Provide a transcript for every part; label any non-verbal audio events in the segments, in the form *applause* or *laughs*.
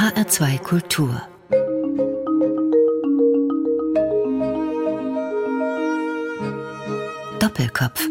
HR2 Kultur Doppelkopf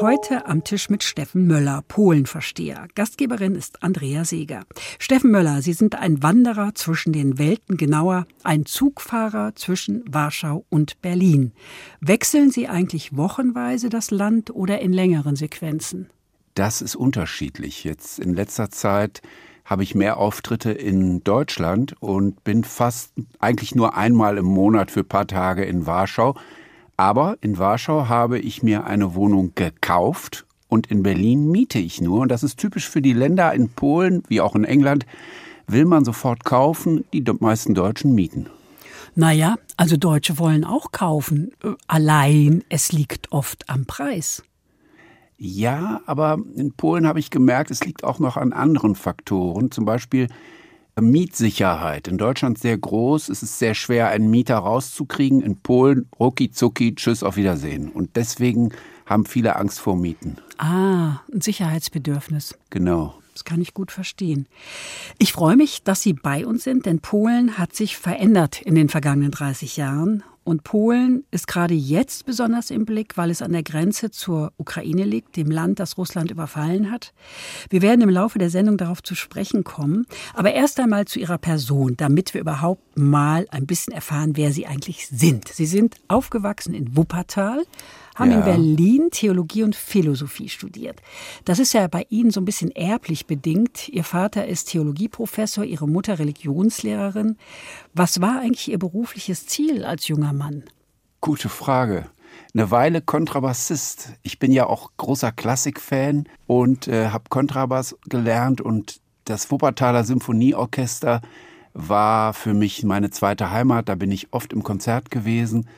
Heute am Tisch mit Steffen Möller, Polenversteher. Gastgeberin ist Andrea Seeger. Steffen Möller, Sie sind ein Wanderer zwischen den Welten, genauer ein Zugfahrer zwischen Warschau und Berlin. Wechseln Sie eigentlich wochenweise das Land oder in längeren Sequenzen? Das ist unterschiedlich. Jetzt in letzter Zeit habe ich mehr Auftritte in Deutschland und bin fast eigentlich nur einmal im Monat für ein paar Tage in Warschau. Aber in Warschau habe ich mir eine Wohnung gekauft und in Berlin miete ich nur. Und das ist typisch für die Länder in Polen wie auch in England. Will man sofort kaufen, die meisten Deutschen mieten. Naja, also Deutsche wollen auch kaufen. Äh, allein es liegt oft am Preis. Ja, aber in Polen habe ich gemerkt, es liegt auch noch an anderen Faktoren. Zum Beispiel Mietsicherheit. In Deutschland sehr groß. Es ist sehr schwer, einen Mieter rauszukriegen. In Polen, rucki zucki, tschüss, auf Wiedersehen. Und deswegen haben viele Angst vor Mieten. Ah, ein Sicherheitsbedürfnis. Genau. Das kann ich gut verstehen. Ich freue mich, dass Sie bei uns sind, denn Polen hat sich verändert in den vergangenen 30 Jahren. Und Polen ist gerade jetzt besonders im Blick, weil es an der Grenze zur Ukraine liegt, dem Land, das Russland überfallen hat. Wir werden im Laufe der Sendung darauf zu sprechen kommen. Aber erst einmal zu Ihrer Person, damit wir überhaupt mal ein bisschen erfahren, wer Sie eigentlich sind. Sie sind aufgewachsen in Wuppertal, haben ja. in Berlin Theologie und Philosophie studiert. Das ist ja bei Ihnen so ein bisschen erblich bedingt. Ihr Vater ist Theologieprofessor, Ihre Mutter Religionslehrerin. Was war eigentlich Ihr berufliches Ziel als junger Mann? Gute Frage. Eine Weile Kontrabassist. Ich bin ja auch großer Klassikfan und äh, habe Kontrabass gelernt und das Wuppertaler Symphonieorchester war für mich meine zweite Heimat. Da bin ich oft im Konzert gewesen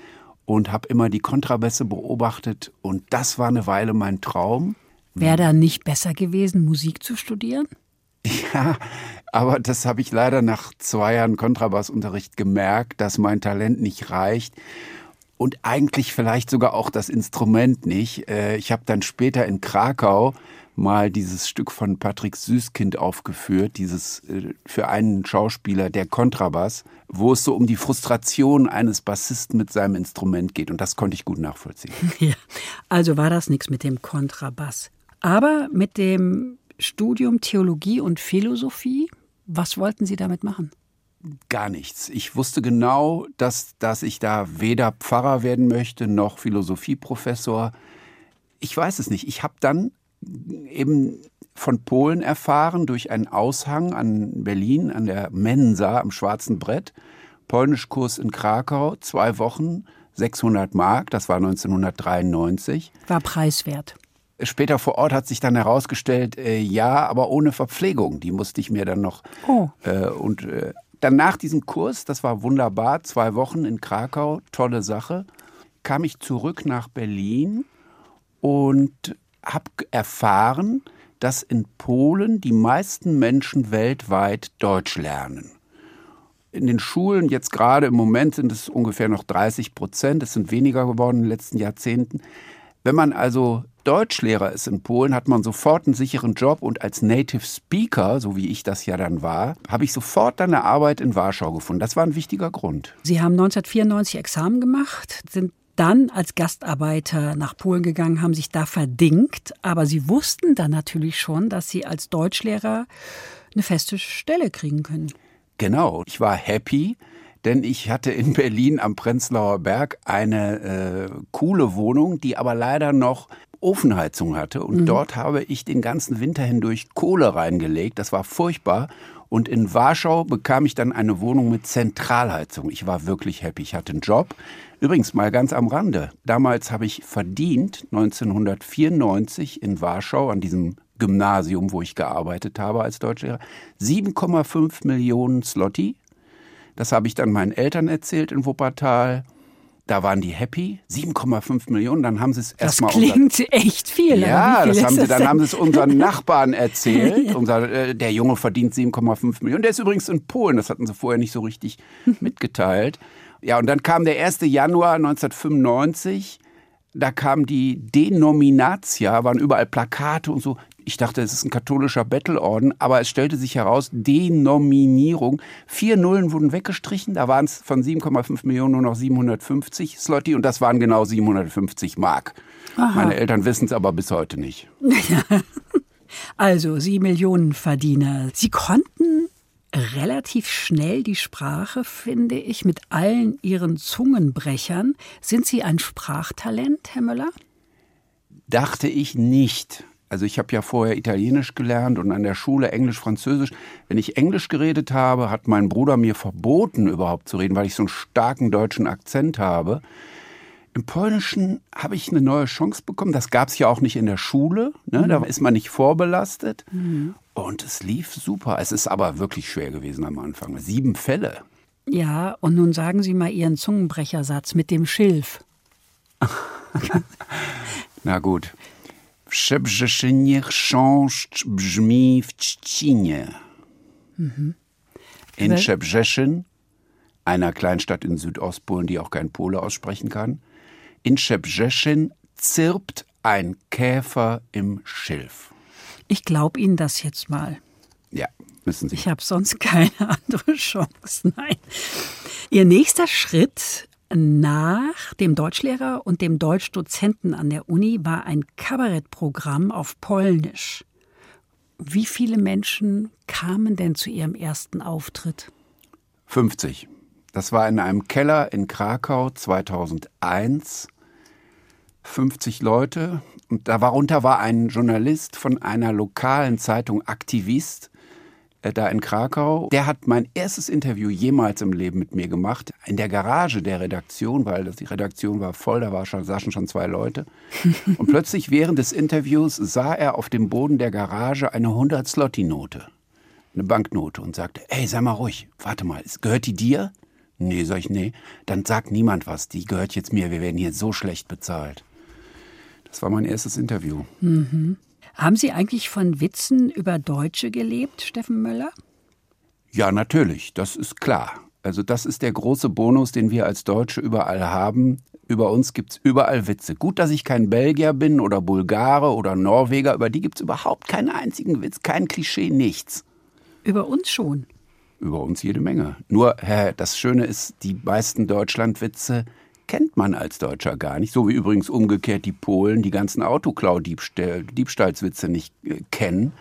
und habe immer die Kontrabässe beobachtet und das war eine Weile mein Traum. Wäre da nicht besser gewesen, Musik zu studieren? *laughs* Ja, aber das habe ich leider nach zwei Jahren Kontrabassunterricht gemerkt, dass mein Talent nicht reicht und eigentlich vielleicht sogar auch das Instrument nicht. Äh, ich habe dann später in Krakau mal dieses Stück von Patrick Süßkind aufgeführt, dieses äh, für einen Schauspieler der Kontrabass, wo es so um die Frustration eines Bassisten mit seinem Instrument geht. Und das konnte ich gut nachvollziehen. *laughs* Ja, also war das nichts mit dem Kontrabass. Aber mit dem Studium Theologie und Philosophie, was wollten Sie damit machen? Gar nichts. Ich wusste genau, dass, dass ich da weder Pfarrer werden möchte noch Philosophieprofessor. Ich weiß es nicht. Ich habe dann eben von Polen erfahren durch einen Aushang an Berlin, an der Mensa am Schwarzen Brett. Polnischkurs in Krakau, zwei Wochen, 600 Mark, das war 1993. War preiswert. Später vor Ort hat sich dann herausgestellt, äh, ja, aber ohne Verpflegung. Die musste ich mir dann noch. Oh. Äh, und äh, dann nach diesem Kurs, das war wunderbar, zwei Wochen in Krakau, tolle Sache, kam ich zurück nach Berlin und habe erfahren, dass in Polen die meisten Menschen weltweit Deutsch lernen. In den Schulen jetzt gerade im Moment sind es ungefähr noch 30 Prozent. Es sind weniger geworden in den letzten Jahrzehnten. Wenn man also Deutschlehrer ist in Polen, hat man sofort einen sicheren Job und als Native Speaker, so wie ich das ja dann war, habe ich sofort dann eine Arbeit in Warschau gefunden. Das war ein wichtiger Grund. Sie haben 1994 Examen gemacht, sind dann als Gastarbeiter nach Polen gegangen, haben sich da verdingt, aber sie wussten dann natürlich schon, dass sie als Deutschlehrer eine feste Stelle kriegen können. Genau, ich war happy, denn ich hatte in Berlin am Prenzlauer Berg eine äh, coole Wohnung, die aber leider noch Ofenheizung hatte. Und mhm. dort habe ich den ganzen Winter hindurch Kohle reingelegt. Das war furchtbar. Und in Warschau bekam ich dann eine Wohnung mit Zentralheizung. Ich war wirklich happy. Ich hatte einen Job. Übrigens mal ganz am Rande. Damals habe ich verdient 1994 in Warschau an diesem Gymnasium, wo ich gearbeitet habe als Deutschlehrer, 7,5 Millionen Slotti. Das habe ich dann meinen Eltern erzählt in Wuppertal. Da waren die happy, 7,5 Millionen. Dann haben sie es erstmal. Das klingt unser, echt viel. Ja, viel das haben sie, dann haben sie es unseren *laughs* Nachbarn erzählt. Unser, äh, der Junge verdient 7,5 Millionen. Der ist übrigens in Polen. Das hatten sie vorher nicht so richtig *laughs* mitgeteilt. Ja, und dann kam der 1. Januar 1995. da kam die Denominatia, waren überall Plakate und so. Ich dachte, es ist ein katholischer Bettelorden, aber es stellte sich heraus, Denominierung. Vier Nullen wurden weggestrichen, da waren es von 7,5 Millionen nur noch 750 Slotty und das waren genau 750 Mark. Aha. Meine Eltern wissen es aber bis heute nicht. *laughs* Also, Sie Millionenverdiener. Sie konnten relativ schnell die Sprache, finde ich, mit allen Ihren Zungenbrechern. Sind Sie ein Sprachtalent, Herr Müller? Dachte ich nicht. Also ich habe ja vorher Italienisch gelernt und an der Schule Englisch, Französisch. Wenn ich Englisch geredet habe, hat mein Bruder mir verboten, überhaupt zu reden, weil ich so einen starken deutschen Akzent habe. Im Polnischen habe ich eine neue Chance bekommen. Das gab es ja auch nicht in der Schule. Ne? Mhm. Da ist man nicht vorbelastet. Mhm. Und es lief super. Es ist aber wirklich schwer gewesen am Anfang. Sieben Fälle. Ja, und nun sagen Sie mal Ihren Zungenbrechersatz mit dem Schilf. *laughs* Na gut. Przebrzeżenie chrząszcz brzmi w Trzcinie. Mhm. In Szczebrzeszyn, einer Kleinstadt in Südostpolen, die auch kein Pole aussprechen kann, in Szczebrzeszyn zirpt ein Käfer im Schilf. Ich glaube Ihnen das jetzt mal. Ja, müssen Sie. Ich habe sonst keine *laughs* andere Chance. Nein. Ihr nächster Schritt nach dem Deutschlehrer und dem Deutschdozenten an der Uni war ein Kabarettprogramm auf Polnisch. Wie viele Menschen kamen denn zu Ihrem ersten Auftritt? 50. Das war in einem Keller in Krakau 2001. 50 Leute. Und darunter war ein Journalist von einer lokalen Zeitung, Aktivist, äh, da in Krakau. Der hat mein erstes Interview jemals im Leben mit mir gemacht. In der Garage der Redaktion, weil die Redaktion war voll, da war schon, saßen schon zwei Leute. *laughs* Und plötzlich während des Interviews sah er auf dem Boden der Garage eine 100 Slotti-Note. Eine Banknote und sagte, hey, sei mal ruhig, warte mal, gehört die dir? Nee, sag ich, nee. Dann sagt niemand was, die gehört jetzt mir, wir werden hier so schlecht bezahlt. Das war mein erstes Interview. Mhm. Haben Sie eigentlich von Witzen über Deutsche gelebt, Steffen Möller? Ja, natürlich, das ist klar. Also das ist der große Bonus, den wir als Deutsche überall haben. Über uns gibt es überall Witze. Gut, dass ich kein Belgier bin oder Bulgare oder Norweger, über die gibt es überhaupt keinen einzigen Witz, kein Klischee, nichts. Über uns schon. Über uns jede Menge. Nur, Herr, das Schöne ist, die meisten Deutschlandwitze kennt man als Deutscher gar nicht. So wie übrigens umgekehrt die Polen die ganzen Autoklau-Diebstahlswitze nicht äh, kennen.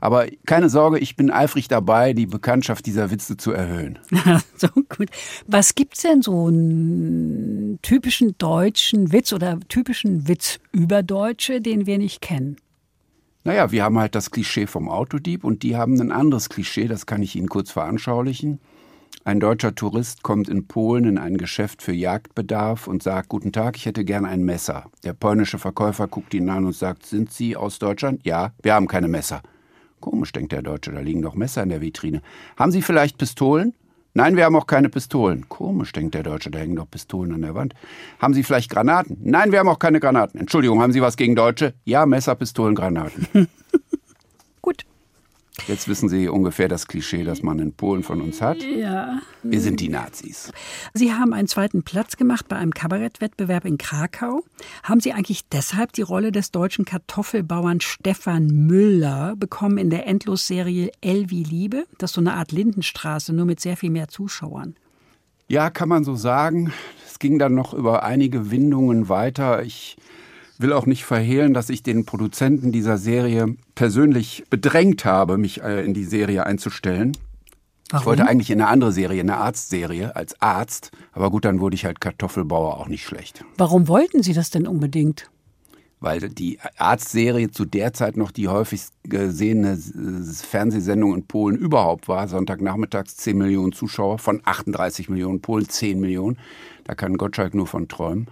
Aber keine Sorge, ich bin eifrig dabei, die Bekanntschaft dieser Witze zu erhöhen. *laughs* so gut. Was gibt's denn so einen typischen deutschen Witz oder typischen Witz über Deutsche, den wir nicht kennen? Naja, wir haben halt das Klischee vom Autodieb und die haben ein anderes Klischee, das kann ich Ihnen kurz veranschaulichen. Ein deutscher Tourist kommt in Polen in ein Geschäft für Jagdbedarf und sagt, guten Tag, ich hätte gern ein Messer. Der polnische Verkäufer guckt ihn an und sagt, sind Sie aus Deutschland? Ja, wir haben keine Messer. Komisch, denkt der Deutsche, da liegen doch Messer in der Vitrine. Haben Sie vielleicht Pistolen? Nein, wir haben auch keine Pistolen. Komisch, denkt der Deutsche, da hängen doch Pistolen an der Wand. Haben Sie vielleicht Granaten? Nein, wir haben auch keine Granaten. Entschuldigung, haben Sie was gegen Deutsche? Ja, Messer, Pistolen, Granaten. *laughs* Jetzt wissen Sie ungefähr das Klischee, das man in Polen von uns hat. Ja. Wir sind die Nazis. Sie haben einen zweiten Platz gemacht bei einem Kabarettwettbewerb in Krakau. Haben Sie eigentlich deshalb die Rolle des deutschen Kartoffelbauern Stefan Müller bekommen in der Endlosserie Elvi Liebe? Das ist so eine Art Lindenstraße, nur mit sehr viel mehr Zuschauern. Ja, kann man so sagen. Es ging dann noch über einige Windungen weiter. Ich will auch nicht verhehlen, dass ich den Produzenten dieser Serie persönlich bedrängt habe, mich äh, in die Serie einzustellen. Warum? Ich wollte eigentlich in eine andere Serie, eine Arztserie als Arzt. Aber gut, dann wurde ich halt Kartoffelbauer auch nicht schlecht. Warum wollten Sie das denn unbedingt? Weil die Arztserie zu der Zeit noch die häufigst gesehene Fernsehsendung in Polen überhaupt war. Sonntagnachmittags 10 Millionen Zuschauer von 38 Millionen Polen, 10 Millionen. Da kann Gottschalk nur von träumen.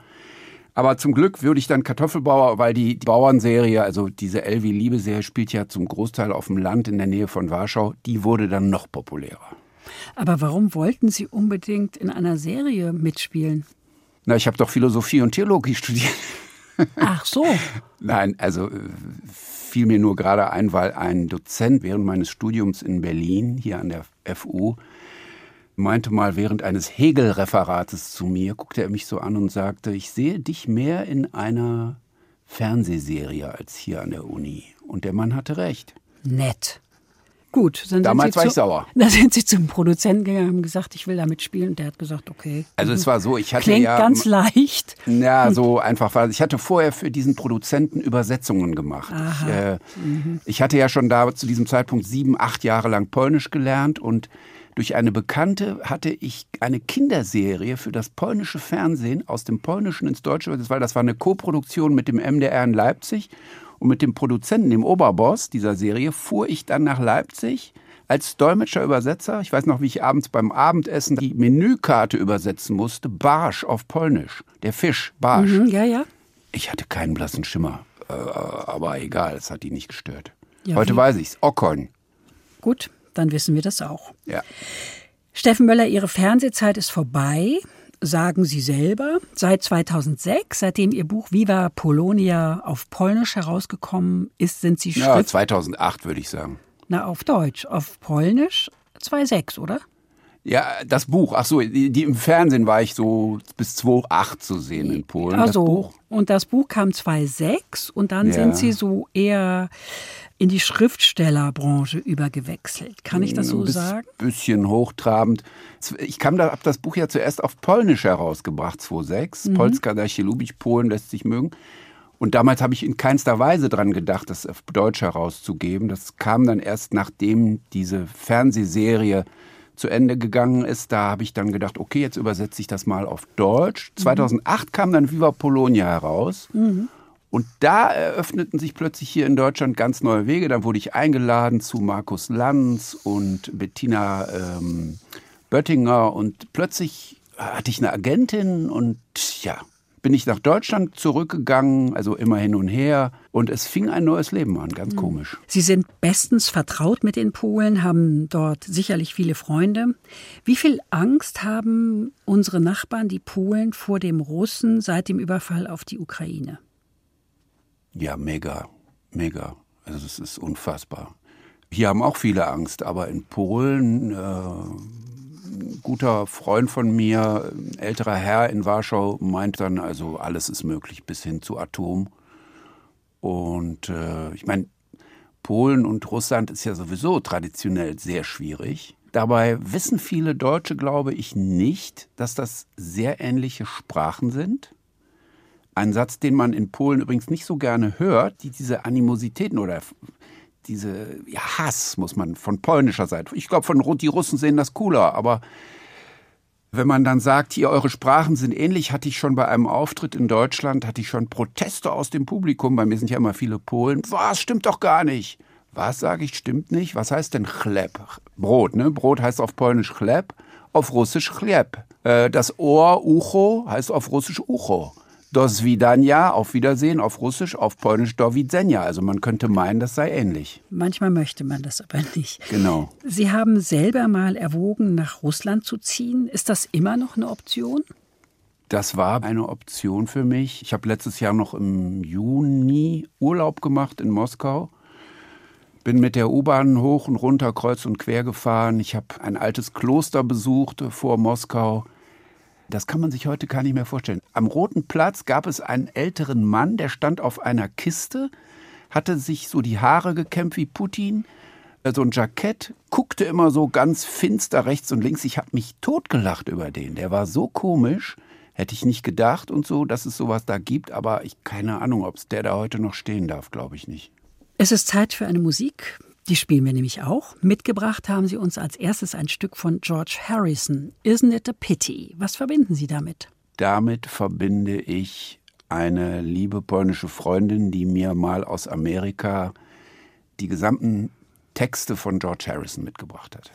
Aber zum Glück würde ich dann Kartoffelbauer, weil die, die Bauernserie, also diese Elvi Liebe-Serie, spielt ja zum Großteil auf dem Land in der Nähe von Warschau, die wurde dann noch populärer. Aber warum wollten Sie unbedingt in einer Serie mitspielen? Na, ich habe doch Philosophie und Theologie *laughs* studiert. Ach so. Nein, also äh, fiel mir nur gerade ein, weil ein Dozent während meines Studiums in Berlin, hier an der FU, meinte mal während eines Hegel-Referates zu mir, guckte er mich so an und sagte, ich sehe dich mehr in einer Fernsehserie als hier an der Uni. Und der Mann hatte recht. Nett. Gut, dann Damals war ich sauer. *laughs* Da sind Sie zum Produzenten gegangen und haben gesagt, ich will da mitspielen. Und der hat gesagt, okay. Also es war so, ich hatte Klingt ja... ganz leicht. Ja, so einfach war Ich hatte vorher für diesen Produzenten Übersetzungen gemacht. Ich, äh, mhm. ich hatte ja schon da zu diesem Zeitpunkt sieben, acht Jahre lang Polnisch gelernt und durch eine Bekannte hatte ich eine Kinderserie für das polnische Fernsehen aus dem Polnischen ins Deutsche übersetzt, weil das war eine Koproduktion mit dem MDR in Leipzig und mit dem Produzenten, dem Oberboss dieser Serie, fuhr ich dann nach Leipzig als Dolmetscher Übersetzer. Ich weiß noch, wie ich abends beim Abendessen die Menükarte übersetzen musste. Barsch auf Polnisch. Der Fisch, Barsch. Mhm, ja, ja. Ich hatte keinen blassen Schimmer. Äh, aber egal, es hat die nicht gestört. Ja, Heute wie? weiß ich's. Okon. Gut, dann wissen wir das auch. Ja. Steffen Möller, Ihre Fernsehzeit ist vorbei sagen Sie selber, seit 2006, seitdem Ihr Buch Viva Polonia auf Polnisch herausgekommen ist, sind Sie Schrift... Ja, 2008 würde ich sagen. Na, auf Deutsch. Auf Polnisch 2006, oder? Ja, das Buch. Ach so, die, die, im Fernsehen war ich so bis 2008 zu sehen in Polen. Also, und das Buch kam 2006 und dann ja. sind Sie so eher in die Schriftstellerbranche übergewechselt. Kann ich das so Ein sagen? Bisschen hochtrabend. Ich kam da, habe das Buch ja zuerst auf Polnisch herausgebracht, 2006. Mhm. Polska da Lubić, Polen lässt sich mögen. Und damals habe ich in keinster Weise dran gedacht, das auf Deutsch herauszugeben. Das kam dann erst, nachdem diese Fernsehserie zu Ende gegangen ist. Da habe ich dann gedacht, okay, jetzt übersetze ich das mal auf Deutsch. Mhm. 2008 kam dann Viva Polonia heraus. Mhm. Und da eröffneten sich plötzlich hier in Deutschland ganz neue Wege. Dann wurde ich eingeladen zu Markus Lanz und Bettina ähm, Böttinger und plötzlich hatte ich eine Agentin und ja, bin ich nach Deutschland zurückgegangen, also immer hin und her. Und es fing ein neues Leben an, ganz mhm. komisch. Sie sind bestens vertraut mit den Polen, haben dort sicherlich viele Freunde. Wie viel Angst haben unsere Nachbarn, die Polen, vor dem Russen seit dem Überfall auf die Ukraine? Ja, mega, mega. Also es ist unfassbar. Hier haben auch viele Angst, aber in Polen, äh, guter Freund von mir, älterer Herr in Warschau, meint dann, also alles ist möglich bis hin zu Atom. Und äh, ich meine, Polen und Russland ist ja sowieso traditionell sehr schwierig. Dabei wissen viele Deutsche, glaube ich, nicht, dass das sehr ähnliche Sprachen sind. Ein Satz, den man in Polen übrigens nicht so gerne hört, die diese Animositäten oder diese ja, Hass, muss man von polnischer Seite. Ich glaube, von die Russen sehen das cooler, aber wenn man dann sagt, hier eure Sprachen sind ähnlich, hatte ich schon bei einem Auftritt in Deutschland, hatte ich schon Proteste aus dem Publikum. Bei mir sind ja immer viele Polen. Was stimmt doch gar nicht. Was sage ich, stimmt nicht? Was heißt denn Chleb? Brot, ne? Brot heißt auf Polnisch Chleb, auf Russisch Chleb. Äh, das Ohr, Ucho, heißt auf Russisch Ucho. Do Svidania, auf Wiedersehen, auf Russisch, auf Polnisch Do Widzenia. Also man könnte meinen, das sei ähnlich. Manchmal möchte man das aber nicht. Genau. Sie haben selber mal erwogen, nach Russland zu ziehen. Ist das immer noch eine Option? Das war eine Option für mich. Ich habe letztes Jahr noch im Juni Urlaub gemacht in Moskau. Bin mit der U-Bahn hoch und runter, kreuz und quer gefahren. Ich habe ein altes Kloster besucht vor Moskau. Das kann man sich heute gar nicht mehr vorstellen. Am Roten Platz gab es einen älteren Mann, der stand auf einer Kiste, hatte sich so die Haare gekämmt wie Putin, so ein Jackett, guckte immer so ganz finster rechts und links. Ich habe mich totgelacht über den. Der war so komisch, hätte ich nicht gedacht und so, dass es sowas da gibt. Aber ich keine Ahnung, ob es der da heute noch stehen darf, glaube ich nicht. Es ist Zeit für eine Musik. Die spielen wir nämlich auch. Mitgebracht haben Sie uns als erstes ein Stück von George Harrison. Isn't it a pity? Was verbinden Sie damit? Damit verbinde ich eine liebe polnische Freundin, die mir mal aus Amerika die gesamten Texte von George Harrison mitgebracht hat.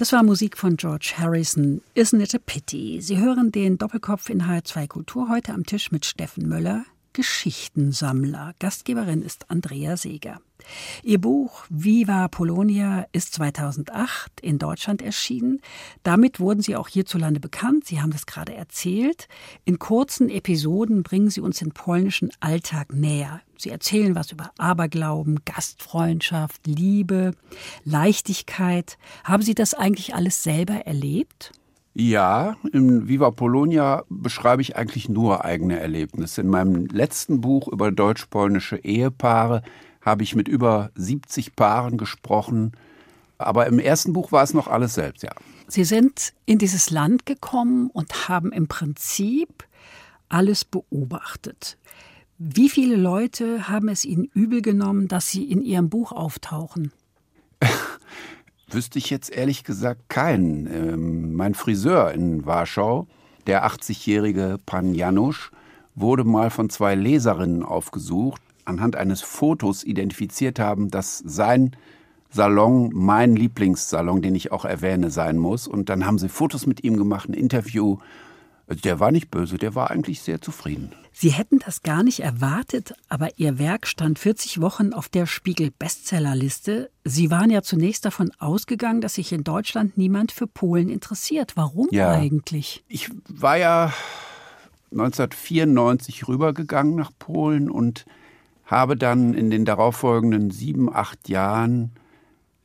Das war Musik von George Harrison. Isn't it a pity? Sie hören den Doppelkopf in H2 Kultur heute am Tisch mit Steffen Möller, Geschichtensammler. Gastgeberin ist Andrea Seeger. Ihr Buch Viva Polonia ist 2008 in Deutschland erschienen. Damit wurden Sie auch hierzulande bekannt. Sie haben das gerade erzählt. In kurzen Episoden bringen Sie uns den polnischen Alltag näher. Sie erzählen was über Aberglauben, Gastfreundschaft, Liebe, Leichtigkeit. Haben Sie das eigentlich alles selber erlebt? Ja, in Viva Polonia beschreibe ich eigentlich nur eigene Erlebnisse. In meinem letzten Buch über deutsch-polnische Ehepaare habe ich mit über 70 Paaren gesprochen. Aber im ersten Buch war es noch alles selbst, ja. Sie sind in dieses Land gekommen und haben im Prinzip alles beobachtet. Wie viele Leute haben es Ihnen übel genommen, dass Sie in Ihrem Buch auftauchen? *laughs* Wüsste ich jetzt ehrlich gesagt keinen. Ähm, mein Friseur in Warschau, der 80-jährige Pan Janusz, wurde mal von zwei Leserinnen aufgesucht, anhand eines Fotos identifiziert haben, dass sein Salon mein Lieblingssalon, den ich auch erwähne, sein muss. Und dann haben sie Fotos mit ihm gemacht, ein Interview. Der war nicht böse, der war eigentlich sehr zufrieden. Sie hätten das gar nicht erwartet, aber Ihr Werk stand 40 Wochen auf der Spiegel-Bestsellerliste. Sie waren ja zunächst davon ausgegangen, dass sich in Deutschland niemand für Polen interessiert. Warum Ja. eigentlich? Ich war ja 1994 rübergegangen nach Polen und habe dann in den darauffolgenden sieben, acht Jahren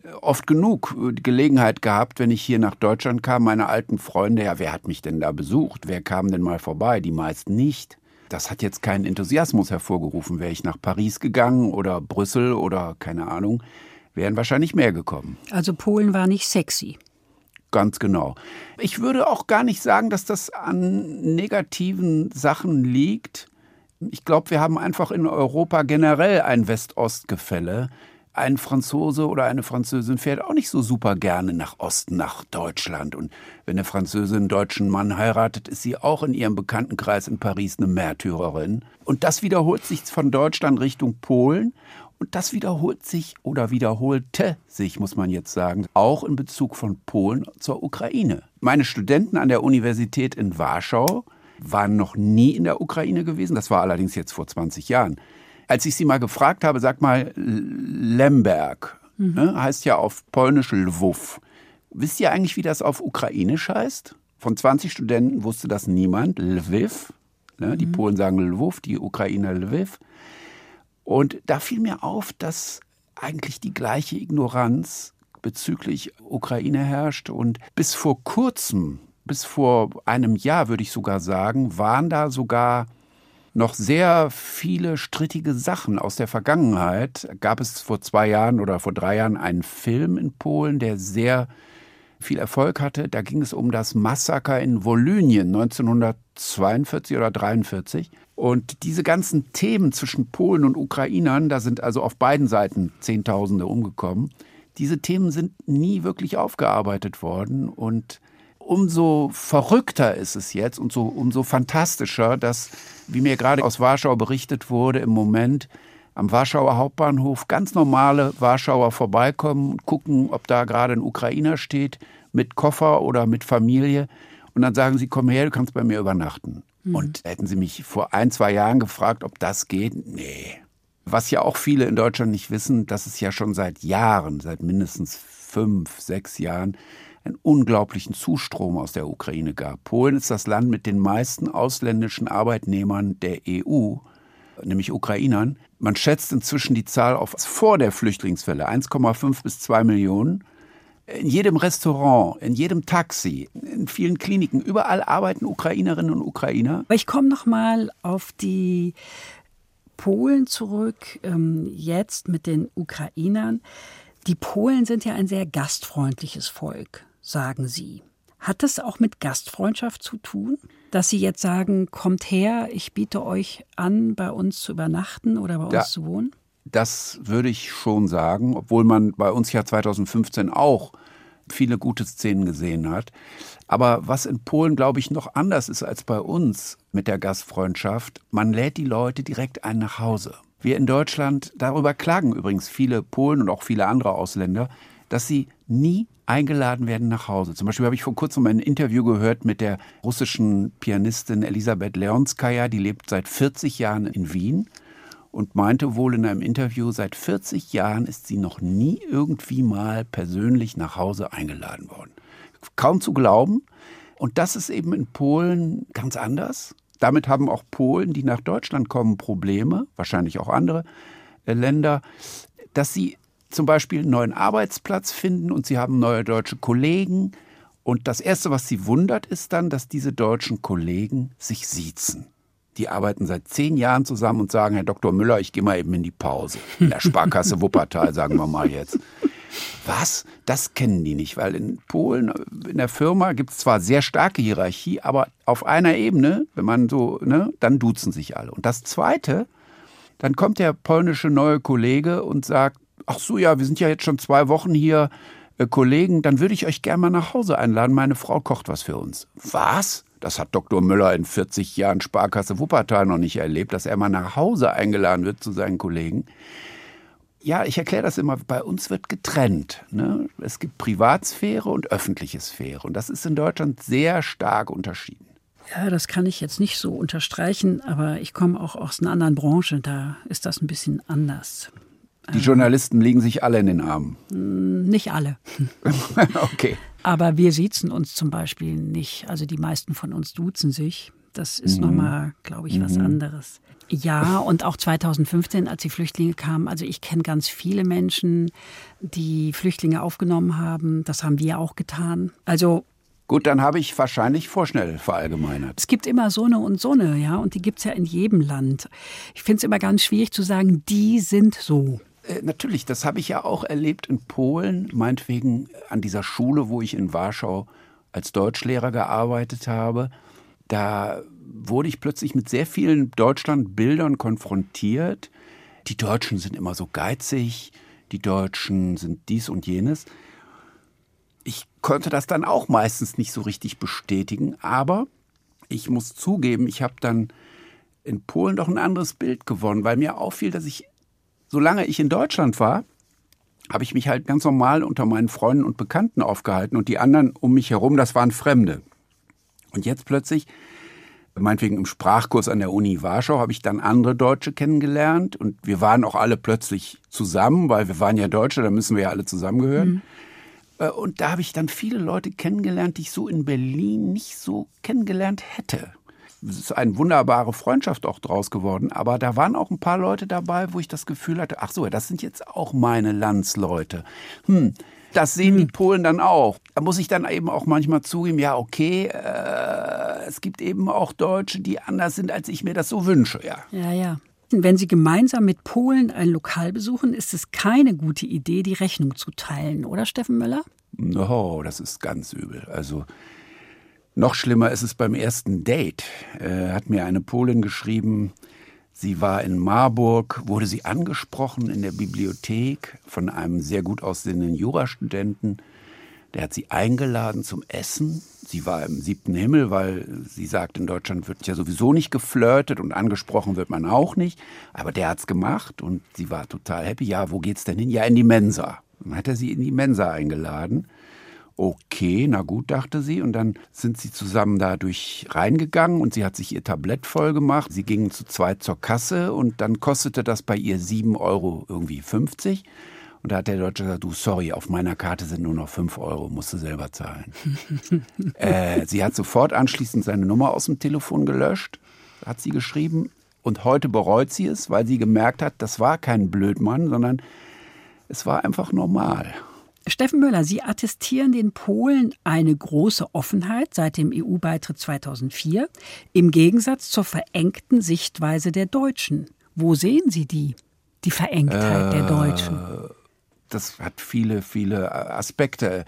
äh, oft genug äh, Gelegenheit gehabt, wenn ich hier nach Deutschland kam, meine alten Freunde, ja, wer hat mich denn da besucht? Wer kam denn mal vorbei? Die meisten nicht. Das hat jetzt keinen Enthusiasmus hervorgerufen. Wäre ich nach Paris gegangen oder Brüssel oder keine Ahnung, wären wahrscheinlich mehr gekommen. Also Polen war nicht sexy. Ganz genau. Ich würde auch gar nicht sagen, dass das an negativen Sachen liegt. Ich glaube, wir haben einfach in Europa generell ein West-Ost-Gefälle. Ein Franzose oder eine Französin fährt auch nicht so super gerne nach Osten, nach Deutschland. Und wenn eine Französin einen deutschen Mann heiratet, ist sie auch in ihrem Bekanntenkreis in Paris eine Märtyrerin. Und das wiederholt sich von Deutschland Richtung Polen. Und das wiederholt sich oder wiederholte sich, muss man jetzt sagen, auch in Bezug von Polen zur Ukraine. Meine Studenten an der Universität in Warschau waren noch nie in der Ukraine gewesen. Das war allerdings jetzt vor 20 Jahren. Als ich sie mal gefragt habe, sag mal, Lemberg, ne, heißt ja auf Polnisch Lwów. Wisst ihr eigentlich, wie das auf Ukrainisch heißt? Von 20 Studenten wusste das niemand. Lviv. Ne, die Polen sagen Lwów, die Ukrainer Lviv. Und da fiel mir auf, dass eigentlich die gleiche Ignoranz bezüglich Ukraine herrscht. Und bis vor kurzem, bis vor einem Jahr würde ich sogar sagen, waren da sogar noch sehr viele strittige Sachen aus der Vergangenheit. Gab es vor zwei Jahren oder vor drei Jahren einen Film in Polen, der sehr viel Erfolg hatte. Da ging es um das Massaker in Volynien 1942 oder 43. Und diese ganzen Themen zwischen Polen und Ukrainern, da sind also auf beiden Seiten Zehntausende umgekommen. Diese Themen sind nie wirklich aufgearbeitet worden und umso verrückter ist es jetzt und so umso fantastischer, dass, wie mir gerade aus Warschau berichtet wurde, im Moment am Warschauer Hauptbahnhof ganz normale Warschauer vorbeikommen und gucken, ob da gerade ein Ukrainer steht mit Koffer oder mit Familie. Und dann sagen sie, komm her, du kannst bei mir übernachten. Und hätten sie mich vor ein, zwei Jahren gefragt, ob das geht, nee. Was ja auch viele in Deutschland nicht wissen, dass es ja schon seit Jahren, seit mindestens fünf, sechs Jahren, einen unglaublichen Zustrom aus der Ukraine gab. Polen ist das Land mit den meisten ausländischen Arbeitnehmern der EU, nämlich Ukrainern. Man schätzt inzwischen die Zahl auf vor der Flüchtlingswelle 1,5 bis 2 Millionen. In jedem Restaurant, in jedem Taxi, in vielen Kliniken, überall arbeiten Ukrainerinnen und Ukrainer. Ich komme noch mal auf die Polen zurück, ähm, jetzt mit den Ukrainern. Die Polen sind ja ein sehr gastfreundliches Volk, sagen Sie. Hat das auch mit Gastfreundschaft zu tun? Dass Sie jetzt sagen, kommt her, ich biete euch an, bei uns zu übernachten oder bei uns Ja. zu wohnen? Das würde ich schon sagen, obwohl man bei uns ja 2015 auch viele gute Szenen gesehen hat. Aber was in Polen, glaube ich, noch anders ist als bei uns mit der Gastfreundschaft, man lädt die Leute direkt ein nach Hause. Wir in Deutschland, darüber klagen übrigens viele Polen und auch viele andere Ausländer, dass sie nie eingeladen werden nach Hause. Zum Beispiel habe ich vor kurzem ein Interview gehört mit der russischen Pianistin Elisabeth Leonskaya, die lebt seit 40 Jahren in Wien und meinte wohl in einem Interview, seit 40 Jahren ist sie noch nie irgendwie mal persönlich nach Hause eingeladen worden. Kaum zu glauben. Und das ist eben in Polen ganz anders. Damit haben auch Polen, die nach Deutschland kommen, Probleme, wahrscheinlich auch andere äh, Länder, dass sie zum Beispiel einen neuen Arbeitsplatz finden und sie haben neue deutsche Kollegen. Und das Erste, was sie wundert, ist dann, dass diese deutschen Kollegen sich siezen. Die arbeiten seit zehn Jahren zusammen und sagen, Herr Dr. Müller, ich gehe mal eben in die Pause. In der Sparkasse Wuppertal, sagen wir mal jetzt. Was? Das kennen die nicht, weil in Polen, in der Firma gibt es zwar sehr starke Hierarchie, aber auf einer Ebene, wenn man so, ne, dann duzen sich alle. Und das Zweite, dann kommt der polnische neue Kollege und sagt, ach so, ja, wir sind ja jetzt schon zwei Wochen hier, äh, Kollegen, dann würde ich euch gerne mal nach Hause einladen. Meine Frau kocht was für uns. Was? Das hat Dr. Müller in 40 Jahren Sparkasse Wuppertal noch nicht erlebt, dass er mal nach Hause eingeladen wird zu seinen Kollegen. Ja, ich erkläre das immer, bei uns wird getrennt. Ne? Es gibt Privatsphäre und öffentliche Sphäre. Und das ist in Deutschland sehr stark unterschieden. Ja, das kann ich jetzt nicht so unterstreichen, aber ich komme auch aus einer anderen Branche, da ist das ein bisschen anders. Die Journalisten liegen sich alle in den Armen. Nicht alle. *laughs* okay. Aber wir siezen uns zum Beispiel nicht. Also die meisten von uns duzen sich. Das ist mhm. nochmal, glaube ich, was mhm. anderes. Ja, und auch 2015, als die Flüchtlinge kamen. Also ich kenne ganz viele Menschen, die Flüchtlinge aufgenommen haben. Das haben wir auch getan. Also Gut, dann habe ich wahrscheinlich vorschnell verallgemeinert. Es gibt immer so eine und so eine, ja, und die gibt es ja in jedem Land. Ich finde es immer ganz schwierig zu sagen, die sind so. Äh, natürlich, das habe ich ja auch erlebt in Polen, meinetwegen an dieser Schule, wo ich in Warschau als Deutschlehrer gearbeitet habe. Da wurde ich plötzlich mit sehr vielen Deutschlandbildern konfrontiert. Die Deutschen sind immer so geizig, die Deutschen sind dies und jenes. Ich konnte das dann auch meistens nicht so richtig bestätigen, aber ich muss zugeben, ich habe dann in Polen doch ein anderes Bild gewonnen, weil mir auffiel, dass ich solange ich in Deutschland war, habe ich mich halt ganz normal unter meinen Freunden und Bekannten aufgehalten und die anderen um mich herum, das waren Fremde. Und jetzt plötzlich, meinetwegen im Sprachkurs an der Uni Warschau, habe ich dann andere Deutsche kennengelernt und wir waren auch alle plötzlich zusammen, weil wir waren ja Deutsche, da müssen wir ja alle zusammengehören. Mhm. Äh, und da habe ich dann viele Leute kennengelernt, die ich so in Berlin nicht so kennengelernt hätte es ist eine wunderbare Freundschaft auch draus geworden. Aber da waren auch ein paar Leute dabei, wo ich das Gefühl hatte, ach so, das sind jetzt auch meine Landsleute. Hm, das sehen die hm. Polen dann auch. Da muss ich dann eben auch manchmal zugeben, ja, okay, äh, es gibt eben auch Deutsche, die anders sind, als ich mir das so wünsche, ja. Ja, ja. Wenn Sie gemeinsam mit Polen ein Lokal besuchen, ist es keine gute Idee, die Rechnung zu teilen, oder Steffen Müller? Oh, das ist ganz übel. Also noch schlimmer ist es beim ersten Date. Äh, hat mir eine Polin geschrieben, sie war in Marburg, wurde sie angesprochen in der Bibliothek von einem sehr gut aussehenden Jurastudenten. Der hat sie eingeladen zum Essen. Sie war im siebten Himmel, weil sie sagt, in Deutschland wird ja sowieso nicht geflirtet und angesprochen wird man auch nicht. Aber der hat's gemacht und sie war total happy. Ja, wo geht's denn hin? Ja, in die Mensa. Dann hat er sie in die Mensa eingeladen. Okay, na gut, dachte sie. Und dann sind sie zusammen da durch reingegangen und sie hat sich ihr Tablett voll gemacht. Sie gingen zu zweit zur Kasse und dann kostete das bei ihr 7 Euro irgendwie 50. Und da hat der Deutsche gesagt, du, sorry, auf meiner Karte sind nur noch 5 Euro, musst du selber zahlen. *laughs* äh, sie hat sofort anschließend seine Nummer aus dem Telefon gelöscht, hat sie geschrieben. Und heute bereut sie es, weil sie gemerkt hat, das war kein Blödmann, sondern es war einfach normal. Steffen Müller, Sie attestieren den Polen eine große Offenheit seit dem EU-Beitritt 2004, im Gegensatz zur verengten Sichtweise der Deutschen. Wo sehen Sie die, die Verengtheit äh, der Deutschen? Das hat viele, viele Aspekte.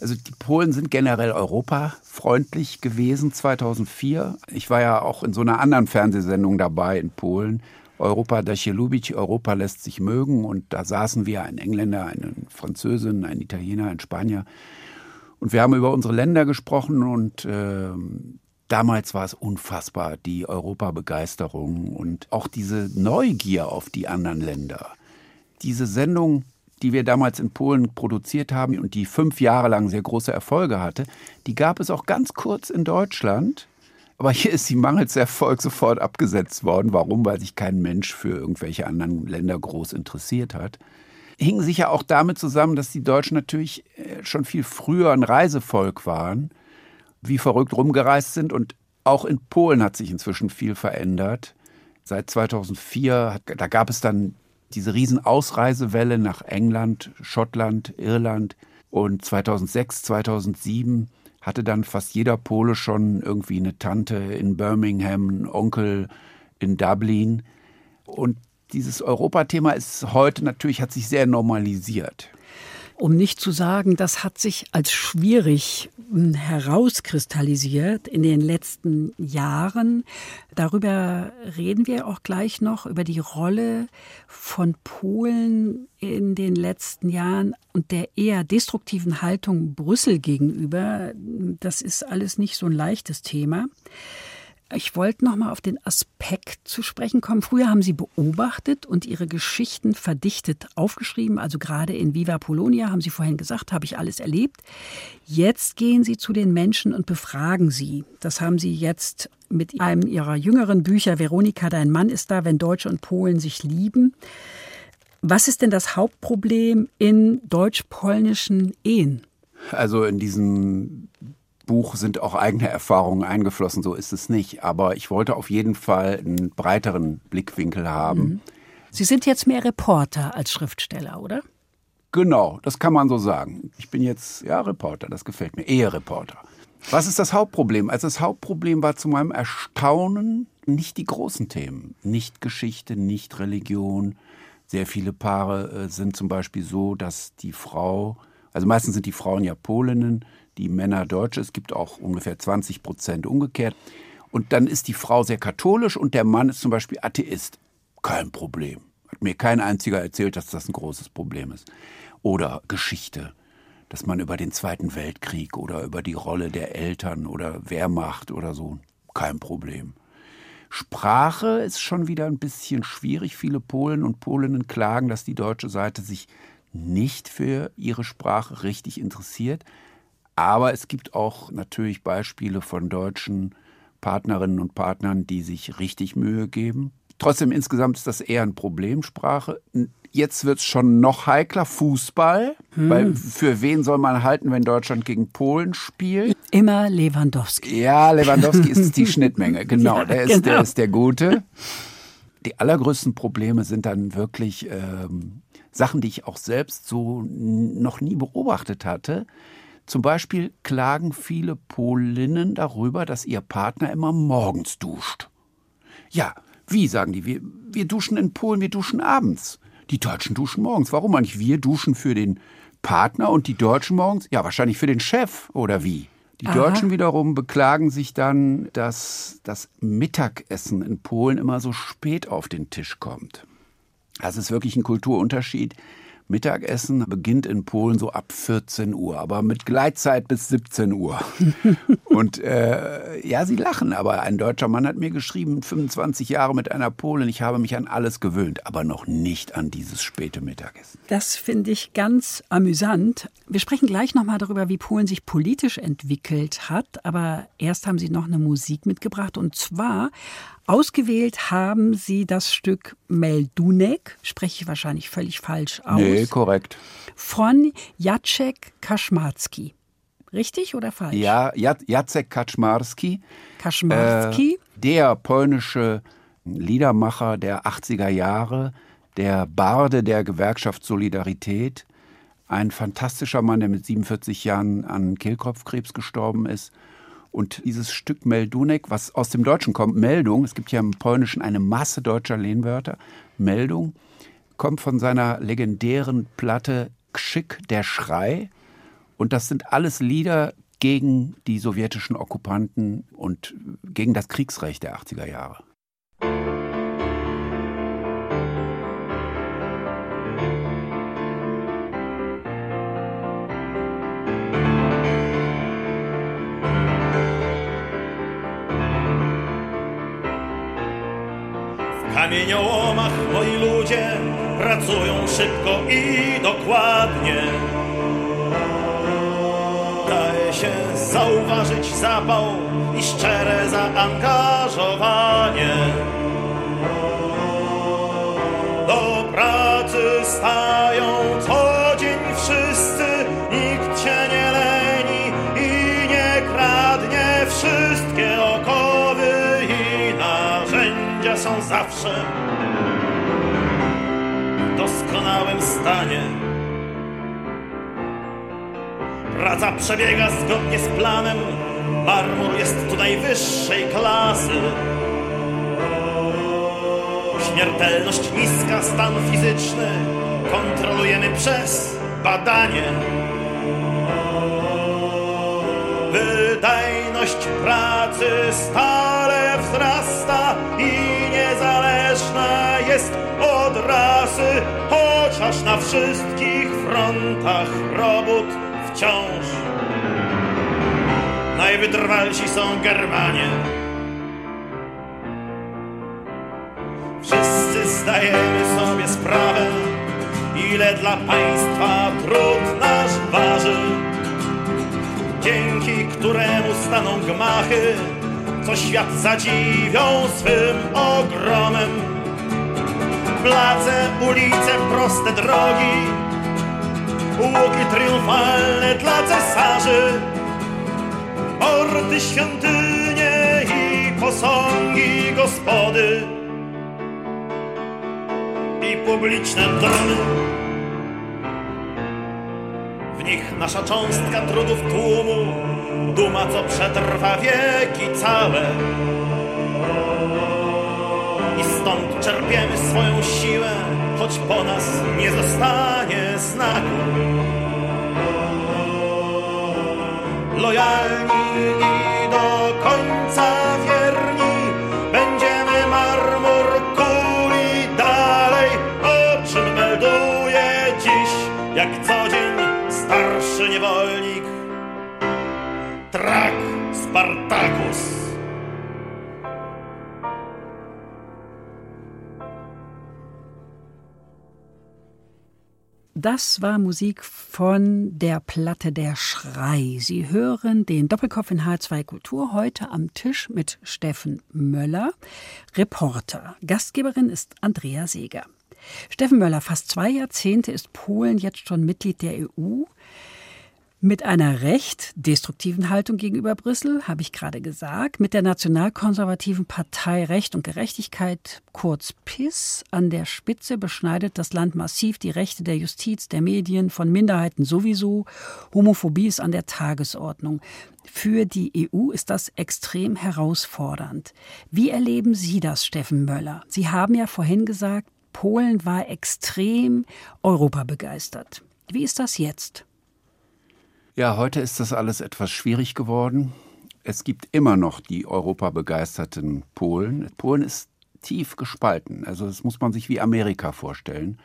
Also die Polen sind generell europafreundlich gewesen 2004. Ich war ja auch in so einer anderen Fernsehsendung dabei in Polen Europa Dacie lubić, Europa lässt sich mögen. Und da saßen wir, ein Engländer, eine Französin, ein Italiener, ein Spanier. Und wir haben über unsere Länder gesprochen und äh, damals war es unfassbar, die Europabegeisterung und auch diese Neugier auf die anderen Länder. Diese Sendung die wir damals in Polen produziert haben und die fünf Jahre lang sehr große Erfolge hatte, die gab es auch ganz kurz in Deutschland. Aber hier ist die mangels Erfolg sofort abgesetzt worden. Warum? Weil sich kein Mensch für irgendwelche anderen Länder groß interessiert hat. Hing sicher auch damit zusammen, dass die Deutschen natürlich äh, schon viel früher ein Reisevolk waren, wie verrückt rumgereist sind. Und auch in Polen hat sich inzwischen viel verändert. Seit 2004, da gab es dann diese Riesenausreisewelle nach England, Schottland, Irland. Und 2006, 2007 hatte dann fast jeder Pole schon irgendwie eine Tante in Birmingham, einen Onkel in Dublin. Und dieses Europathema ist heute natürlich, hat sich sehr normalisiert um nicht zu sagen, das hat sich als schwierig hm, herauskristallisiert in den letzten Jahren. Darüber reden wir auch gleich noch, über die Rolle von Polen in den letzten Jahren und der eher destruktiven Haltung Brüssel gegenüber. Das ist alles nicht so ein leichtes Thema. Ich wollte noch mal auf den Aspekt zu sprechen kommen. Früher haben Sie beobachtet und Ihre Geschichten verdichtet aufgeschrieben. Also gerade in Viva Polonia haben Sie vorhin gesagt, habe ich alles erlebt. Jetzt gehen Sie zu den Menschen und befragen sie. Das haben Sie jetzt mit einem Ihrer jüngeren Bücher, Veronika, dein Mann ist da, wenn Deutsche und Polen sich lieben. Was ist denn das Hauptproblem in deutsch-polnischen Ehen? Also in diesen Buch sind auch eigene Erfahrungen eingeflossen, so ist es nicht. Aber ich wollte auf jeden Fall einen breiteren Blickwinkel haben. Mhm. Sie sind jetzt mehr Reporter als Schriftsteller, oder? Genau, das kann man so sagen. Ich bin jetzt, ja, Reporter, das gefällt mir, Ehereporter. Was ist das Hauptproblem? Also das Hauptproblem war zu meinem Erstaunen nicht die großen Themen. Nicht Geschichte, nicht Religion. Sehr viele Paare äh, sind zum Beispiel so, dass die Frau, also meistens sind die Frauen ja Polinnen, die Männer Deutsche. Es gibt auch ungefähr 20 Prozent umgekehrt. Und dann ist die Frau sehr katholisch und der Mann ist zum Beispiel Atheist. Kein Problem. Hat mir kein einziger erzählt, dass das ein großes Problem ist. Oder Geschichte, dass man über den Zweiten Weltkrieg oder über die Rolle der Eltern oder Wehrmacht oder so, kein Problem. Sprache ist schon wieder ein bisschen schwierig. Viele Polen und Polinnen klagen, dass die deutsche Seite sich nicht für ihre Sprache richtig interessiert. Aber es gibt auch natürlich Beispiele von deutschen Partnerinnen und Partnern, die sich richtig Mühe geben. Trotzdem insgesamt ist das eher ein Problemsprache. Jetzt wird es schon noch heikler. Fußball. Hm. Weil für wen soll man halten, wenn Deutschland gegen Polen spielt? Immer Lewandowski. Ja, Lewandowski ist die *laughs* Schnittmenge. Genau, ja, der, ist, genau. der ist der Gute. Die allergrößten Probleme sind dann wirklich ähm, Sachen, die ich auch selbst so noch nie beobachtet hatte. Zum Beispiel klagen viele Polinnen darüber, dass ihr Partner immer morgens duscht. Ja, wie sagen die? Wir, wir duschen in Polen, wir duschen abends. Die Deutschen duschen morgens. Warum eigentlich? Wir duschen für den Partner und die Deutschen morgens? Ja, wahrscheinlich für den Chef oder wie? Die Aha. Deutschen wiederum beklagen sich dann, dass das Mittagessen in Polen immer so spät auf den Tisch kommt. Das ist wirklich ein Kulturunterschied. Mittagessen beginnt in Polen so ab 14 Uhr, aber mit Gleitzeit bis 17 Uhr. *laughs* und äh, ja, sie lachen, aber ein deutscher Mann hat mir geschrieben, 25 Jahre mit einer Polin, ich habe mich an alles gewöhnt, aber noch nicht an dieses späte Mittagessen. Das finde ich ganz amüsant. Wir sprechen gleich nochmal darüber, wie Polen sich politisch entwickelt hat, aber erst haben Sie noch eine Musik mitgebracht und zwar Ausgewählt haben Sie das Stück Meldunek, spreche ich wahrscheinlich völlig falsch aus. Nee, korrekt. Von Jacek Kaczmarski. Richtig oder falsch? Ja, Jacek Kaczmarski. Kaczmarski. Äh, der polnische Liedermacher der 80er Jahre, der Barde der Gewerkschaft Solidarität. Ein fantastischer Mann, der mit 47 Jahren an Kehlkopfkrebs gestorben ist und dieses Stück Meldunek, was aus dem Deutschen kommt, Meldung, es gibt ja im Polnischen eine Masse deutscher Lehnwörter, Meldung, kommt von seiner legendären Platte Kschick, der Schrei. Und das sind alles Lieder gegen die sowjetischen Okkupanten und gegen das Kriegsrecht der 80er Jahre. kamieniołomach moi ludzie pracują szybko i dokładnie. Daje się zauważyć zapał i szczere zaangażowanie. Do pracy stają co dzień wszyscy, nikt się nie leni i nie kradnie. Wszystkie okowy i narzędzia są zawsze doskonałym stanie. Praca przebiega zgodnie z planem, marmur jest tu najwyższej klasy. Śmiertelność niska, stan fizyczny kontrolujemy przez badanie. Wydajność pracy stale wzrasta i jest od rasy, chociaż na wszystkich frontach robót wciąż. Najwytrwalsi są Germanie. Wszyscy zdajemy sobie sprawę, ile dla państwa trud nasz waży, dzięki któremu staną gmachy, co świat zadziwią swym ogromem. Place, ulice, proste drogi, łuki triumfalne dla cesarzy, porty, świątynie i posągi gospody i publiczne domy. W nich nasza cząstka trudów tłumu, duma, co przetrwa wieki całe. Stąd czerpiemy swoją siłę, choć po nas nie zostanie znaku. Lojalni i do końca wierni, będziemy marmur kuli dalej, o czym melduje dziś, jak co dzień starszy niewolnik. Trak Spartacus. Das war Musik von der Platte Der Schrei. Sie hören den Doppelkopf in H2 Kultur heute am Tisch mit Steffen Möller, Reporter. Gastgeberin ist Andrea Seeger. Steffen Möller, fast zwei Jahrzehnte ist Polen jetzt schon Mitglied der EU. Mit einer recht destruktiven Haltung gegenüber Brüssel, habe ich gerade gesagt, mit der nationalkonservativen Partei Recht und Gerechtigkeit, kurz PIS, an der Spitze beschneidet das Land massiv die Rechte der Justiz, der Medien, von Minderheiten sowieso. Homophobie ist an der Tagesordnung. Für die EU ist das extrem herausfordernd. Wie erleben Sie das, Steffen Möller? Sie haben ja vorhin gesagt, Polen war extrem europabegeistert. Wie ist das jetzt? Ja, heute ist das alles etwas schwierig geworden. Es gibt immer noch die europabegeisterten Polen. Polen ist tief gespalten. Also das muss man sich wie Amerika vorstellen.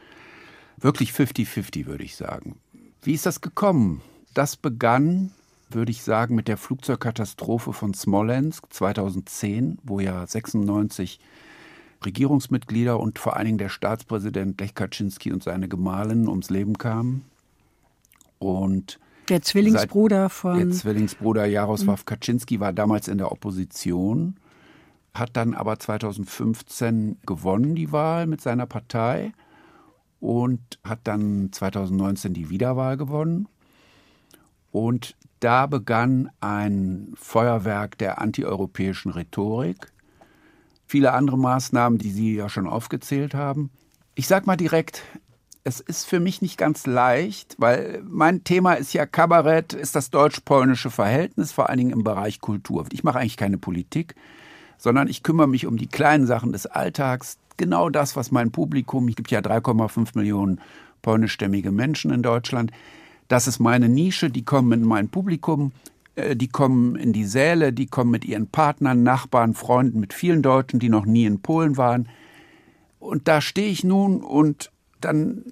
Wirklich 50-50, würde ich sagen. Wie ist das gekommen? Das begann, würde ich sagen, mit der Flugzeugkatastrophe von Smolensk 2010, wo ja 96 Regierungsmitglieder und vor allen Dingen der Staatspräsident Lech Kaczynski und seine Gemahlin ums Leben kamen. Und der Zwillingsbruder von. Der Zwillingsbruder Jaroslaw Kaczynski war damals in der Opposition, hat dann aber 2015 gewonnen die Wahl mit seiner Partei und hat dann 2019 die Wiederwahl gewonnen. Und da begann ein Feuerwerk der antieuropäischen Rhetorik. Viele andere Maßnahmen, die Sie ja schon aufgezählt haben. Ich sage mal direkt, es ist für mich nicht ganz leicht, weil mein Thema ist ja Kabarett, ist das deutsch-polnische Verhältnis, vor allen Dingen im Bereich Kultur. Ich mache eigentlich keine Politik, sondern ich kümmere mich um die kleinen Sachen des Alltags. Genau das, was mein Publikum, es gibt ja 3,5 Millionen polnischstämmige Menschen in Deutschland, das ist meine Nische, die kommen in mein Publikum, die kommen in die Säle, die kommen mit ihren Partnern, Nachbarn, Freunden, mit vielen Deutschen, die noch nie in Polen waren. Und da stehe ich nun und dann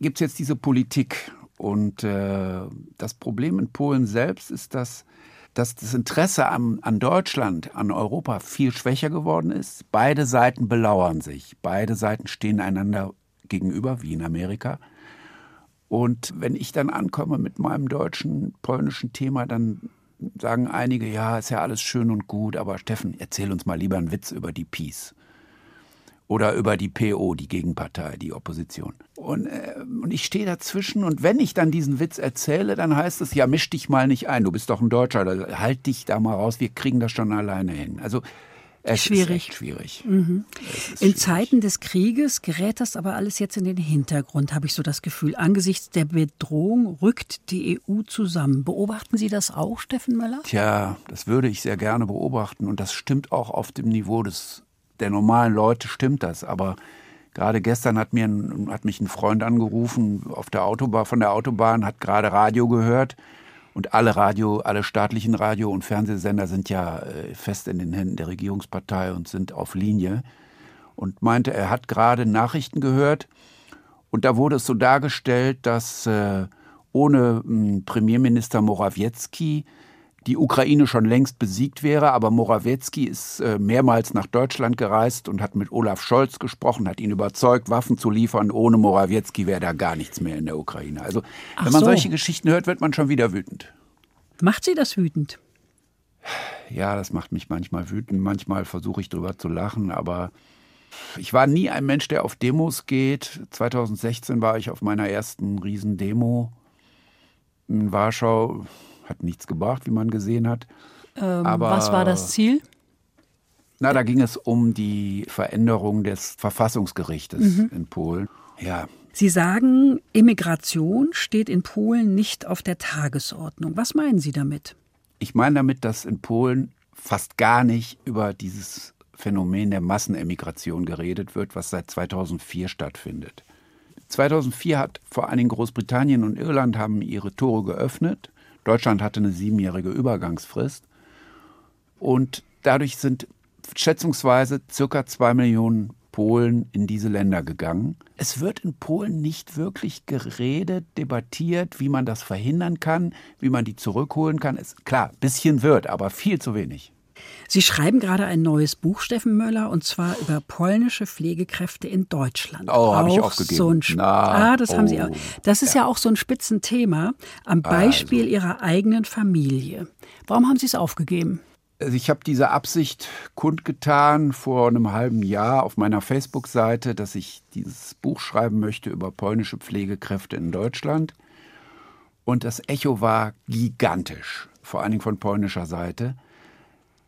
gibt es jetzt diese Politik. Und äh, das Problem in Polen selbst ist, dass dass das Interesse an, an Deutschland, an Europa viel schwächer geworden ist. Beide Seiten belauern sich. Beide Seiten stehen einander gegenüber, wie in Amerika. Und wenn ich dann ankomme mit meinem deutschen, polnischen Thema, dann sagen einige, ja, ist ja alles schön und gut, aber Steffen, erzähl uns mal lieber einen Witz über die Peace. Oder über die PO, die Gegenpartei, die Opposition. Und, äh, und ich stehe dazwischen und wenn ich dann diesen Witz erzähle, dann heißt es, ja, misch dich mal nicht ein, du bist doch ein Deutscher, halt dich da mal raus, wir kriegen das schon alleine hin. Also es schwierig. Ist schwierig. Mhm. Es ist In schwierig. Zeiten des Krieges gerät das aber alles jetzt in den Hintergrund, habe ich so das Gefühl. Angesichts der Bedrohung rückt die EU zusammen. Beobachten Sie das auch, Steffen Möller? Tja, das würde ich sehr gerne beobachten und das stimmt auch auf dem Niveau des, der normalen Leute, stimmt das. Aber gerade gestern hat, mir ein, hat mich ein Freund angerufen auf der Autobahn, von der Autobahn, hat gerade Radio gehört. Und alle Radio, alle staatlichen Radio- und Fernsehsender sind ja äh, fest in den Händen der Regierungspartei und sind auf Linie. Und meinte, er hat gerade Nachrichten gehört. Und da wurde es so dargestellt, dass äh, ohne mh, Premierminister Morawiecki die Ukraine schon längst besiegt wäre, aber Morawiecki ist äh, mehrmals nach Deutschland gereist und hat mit Olaf Scholz gesprochen, hat ihn überzeugt, Waffen zu liefern. Ohne Morawiecki wäre da gar nichts mehr in der Ukraine. Also, Ach wenn man so. solche Geschichten hört, wird man schon wieder wütend. Macht Sie das wütend? Ja, das macht mich manchmal wütend. Manchmal versuche ich drüber zu lachen, aber ich war nie ein Mensch, der auf Demos geht. 2016 war ich auf meiner ersten Riesendemo in Warschau. Hat nichts gebracht, wie man gesehen hat. Ähm, Aber- was war das Ziel? Na, da ging es um die Veränderung des Verfassungsgerichtes in Polen. Ja, Sie sagen, Immigration steht in Polen nicht auf der Tagesordnung. Was meinen Sie damit? ich meine damit, dass in Polen fast gar nicht über dieses Phänomen der Massenemigration geredet wird, was seit 2004 stattfindet. 2004 hat vor allen Dingen Großbritannien und Irland haben ihre Tore geöffnet. Deutschland hatte eine siebenjährige Übergangsfrist. Und dadurch sind schätzungsweise circa zwei Millionen Polen in diese Länder gegangen. Es wird in Polen nicht wirklich geredet, debattiert, wie man das verhindern kann, wie man die zurückholen kann. Es, klar, bisschen wird, aber viel zu wenig. Sie schreiben gerade ein neues Buch, Steffen Möller, und zwar über polnische Pflegekräfte in Deutschland. Oh, hab ich Auch aufgegeben. So ein Sp- Na, ah, das haben Sie oh, auch. Das ist ja. auch so ein Spitzenthema am Beispiel Ihrer eigenen Familie. Warum haben Sie es aufgegeben? Also ich habe diese Absicht kundgetan vor einem halben Jahr auf meiner Facebook-Seite, dass ich dieses Buch schreiben möchte über polnische Pflegekräfte in Deutschland. Und das Echo war gigantisch, vor allen Dingen von polnischer Seite.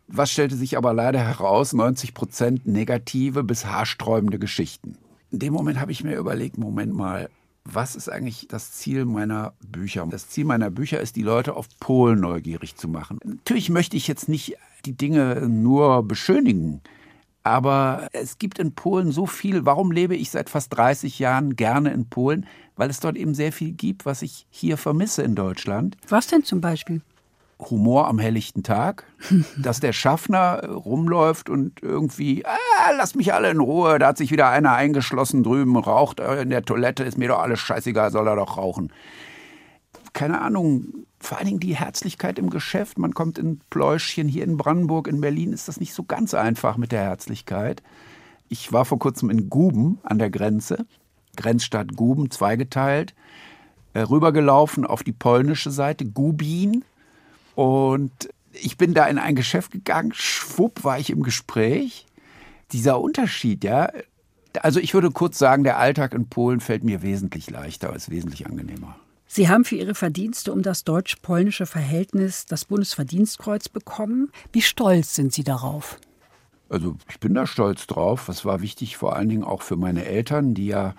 Was stellte sich aber leider heraus? 90 Prozent negative bis haarsträubende Geschichten. In dem Moment habe ich mir überlegt, Moment mal, was ist eigentlich das Ziel meiner Bücher? Das Ziel meiner Bücher ist, die Leute auf Polen neugierig zu machen. Natürlich möchte ich jetzt nicht die Dinge nur beschönigen, aber es gibt in Polen so viel. Warum lebe ich seit fast 30 Jahren gerne in Polen? Weil es dort eben sehr viel gibt, was ich hier vermisse in Deutschland. Was denn zum Beispiel? Humor am helllichten Tag, *laughs* dass der Schaffner äh, rumläuft und irgendwie, ah, lass mich alle in Ruhe, da hat sich wieder einer eingeschlossen drüben, raucht äh, in der Toilette, ist mir doch alles scheißegal, soll er doch rauchen. Keine Ahnung, vor allen Dingen die Herzlichkeit im Geschäft. Man kommt in Pläuschchen hier in Brandenburg, in Berlin ist das nicht so ganz einfach mit der Herzlichkeit. Ich war vor kurzem in Guben an der Grenze, Grenzstadt Guben, zweigeteilt, äh, rübergelaufen auf die polnische Seite, Gubin. Und ich bin da in ein Geschäft gegangen, schwupp war ich im Gespräch. Dieser Unterschied, ja. Also ich würde kurz sagen, der Alltag in Polen fällt mir wesentlich leichter, ist wesentlich angenehmer. Sie haben für Ihre Verdienste um das deutsch-polnische Verhältnis das Bundesverdienstkreuz bekommen. Wie stolz sind Sie darauf? Also ich bin da stolz drauf. Das war wichtig vor allen Dingen auch für meine Eltern, die ja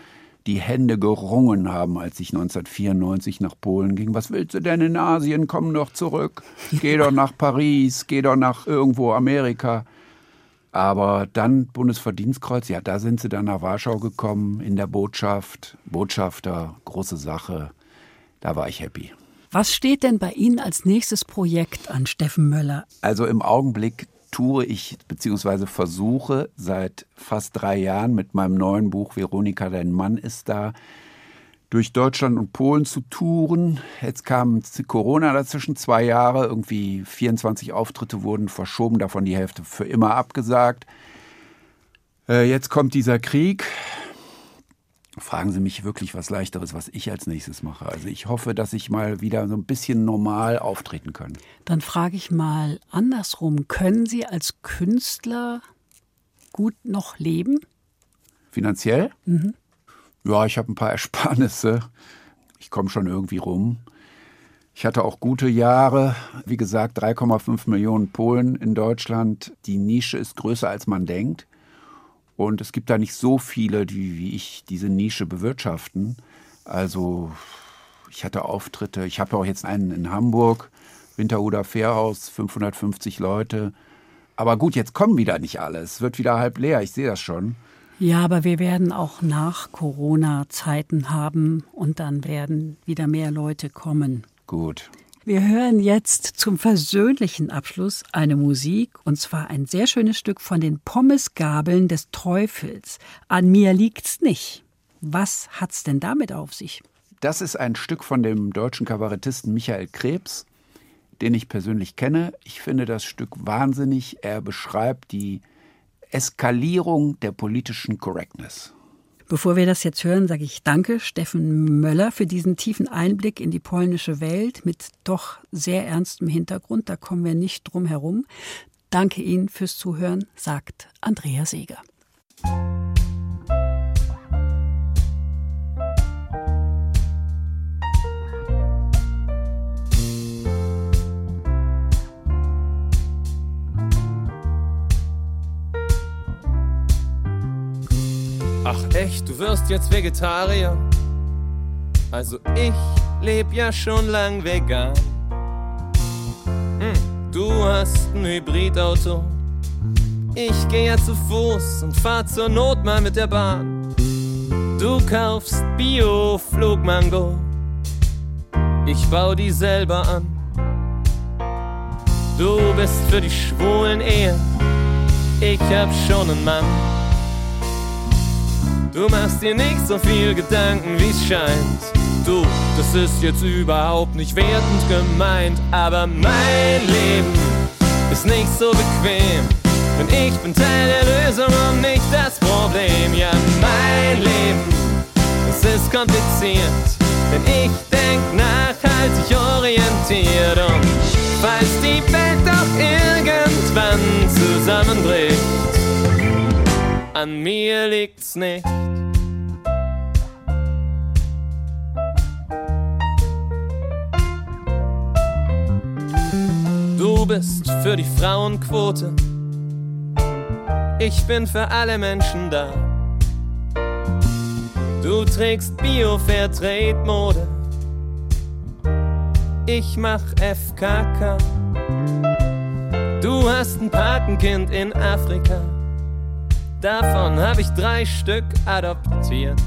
die Hände gerungen haben, als ich 1994 nach Polen ging. Was willst du denn in Asien? Komm doch zurück. Geh doch nach Paris, geh doch nach irgendwo Amerika. Aber dann Bundesverdienstkreuz, ja, da sind sie dann nach Warschau gekommen, in der Botschaft, Botschafter, große Sache. Da war ich happy. Was steht denn bei Ihnen als nächstes Projekt an, Steffen Möller? Also im Augenblick tue ich bzw. versuche seit fast drei Jahren mit meinem neuen Buch Veronika, dein Mann ist da, durch Deutschland und Polen zu touren. Jetzt kam Corona dazwischen, zwei Jahre, irgendwie 24 Auftritte wurden verschoben, davon die Hälfte für immer abgesagt. Äh, jetzt kommt dieser Krieg. Fragen Sie mich wirklich was leichteres, was ich als nächstes mache. Also ich hoffe, dass ich mal wieder so ein bisschen normal auftreten kann. Dann frage ich mal andersrum, können Sie als Künstler gut noch leben? Finanziell? Mhm. Ja, ich habe ein paar *laughs* Ersparnisse. Ich komme schon irgendwie rum. Ich hatte auch gute Jahre. Wie gesagt, 3,5 Millionen Polen in Deutschland. Die Nische ist größer, als man denkt. Und es gibt da nicht so viele, die wie ich diese Nische bewirtschaften. Also ich hatte Auftritte. Ich habe auch jetzt einen in Hamburg, Winterhuder Fährhaus, 550 Leute. Aber gut, jetzt kommen wieder nicht alle. Es wird wieder halb leer. Ich sehe das schon. Ja, aber wir werden auch nach Corona Zeiten haben und dann werden wieder mehr Leute kommen. Gut. Wir hören jetzt zum versöhnlichen Abschluss eine Musik, und zwar ein sehr schönes Stück von den Pommesgabeln des Teufels. An mir liegt's nicht. Was hat's denn damit auf sich? Das ist ein Stück von dem deutschen Kabarettisten Michael Krebs, den ich persönlich kenne. Ich finde das Stück wahnsinnig. Er beschreibt die Eskalierung der politischen Correctness. Bevor wir das jetzt hören, sage ich Danke, Steffen Möller, für diesen tiefen Einblick in die polnische Welt mit doch sehr ernstem Hintergrund. Da kommen wir nicht drum herum. Danke Ihnen fürs Zuhören, sagt Andrea Seeger. Ach echt, du wirst jetzt Vegetarier? Also ich leb ja schon lang vegan. Hm, du hast ein Hybridauto. Ich geh ja zu Fuß und fahr zur Not mal mit der Bahn. Du kaufst Bio-Flugmango. Ich bau die selber an. Du bist für die schwulen Ehe. Ich hab schon einen Mann. Du machst dir nicht so viel Gedanken, wie's scheint. Du, das ist jetzt überhaupt nicht wertend gemeint, aber mein Leben ist nicht so bequem. Denn ich bin Teil der Lösung und nicht das Problem. Ja, mein Leben, es ist kompliziert. Denn ich denk nachhaltig orientiert und falls die Welt doch irgendwann zusammenbricht, an mir liegt's nicht. Du bist für die Frauenquote. Ich bin für alle Menschen da. Du trägst Bio-Fairtrade-Mode. Ich mach FKK. Du hast ein Patenkind in Afrika. Davon hab ich drei Stück adoptiert.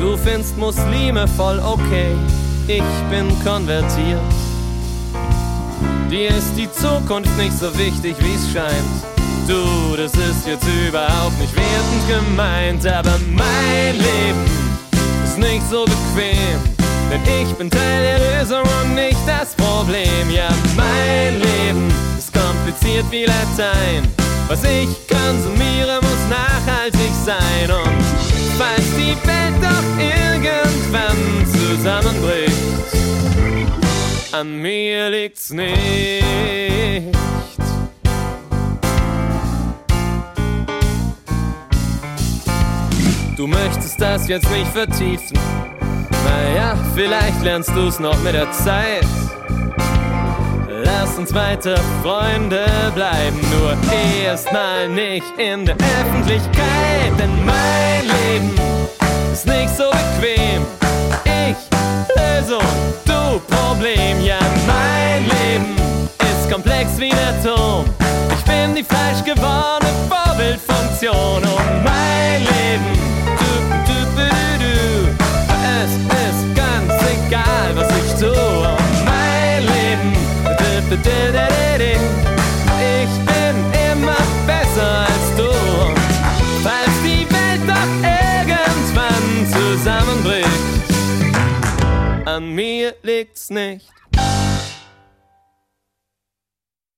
Du findest Muslime voll okay. Ich bin konvertiert. Dir ist die Zukunft nicht so wichtig, wie's scheint. Du, das ist jetzt überhaupt nicht wertend gemeint, aber mein Leben ist nicht so bequem. Denn ich bin Teil der Lösung und nicht das Problem. Ja, mein Leben ist kompliziert wie Latein. Was ich konsumiere, muss nachhaltig sein. Und falls die Welt doch irgendwann zusammenbricht, an mir liegt's nicht. Du möchtest das jetzt nicht vertiefen. Naja, vielleicht lernst du's noch mit der Zeit. Lass uns weiter Freunde bleiben, nur erstmal nicht in der Öffentlichkeit. Denn mein Leben ist nicht so bequem. Ich Lösung, du Problem, ja, mein Leben ist komplex wie ein Atom. Ich bin die falsch gewordene Vorbildfunktion und mein Leben, mir liegt's nicht.